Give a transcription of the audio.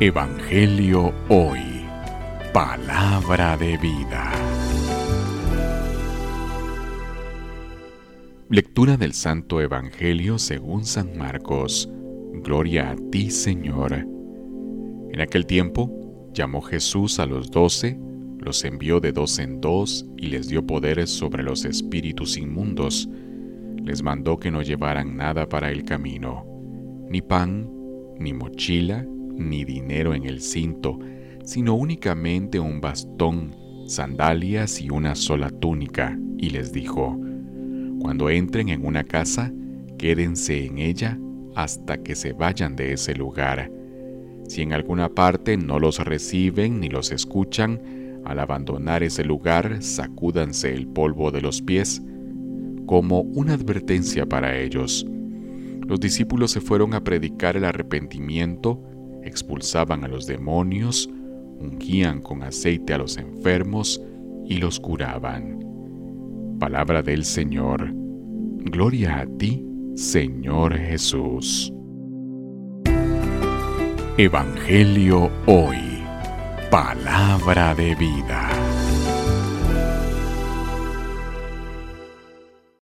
Evangelio Hoy. Palabra de vida. Lectura del Santo Evangelio según San Marcos. Gloria a ti, Señor. En aquel tiempo llamó Jesús a los doce, los envió de dos en dos y les dio poderes sobre los espíritus inmundos. Les mandó que no llevaran nada para el camino, ni pan, ni mochila, ni dinero en el cinto, sino únicamente un bastón, sandalias y una sola túnica, y les dijo, Cuando entren en una casa, quédense en ella hasta que se vayan de ese lugar. Si en alguna parte no los reciben ni los escuchan, al abandonar ese lugar, sacúdanse el polvo de los pies, como una advertencia para ellos. Los discípulos se fueron a predicar el arrepentimiento expulsaban a los demonios, ungían con aceite a los enfermos y los curaban. Palabra del Señor. Gloria a ti, Señor Jesús. Evangelio hoy. Palabra de vida.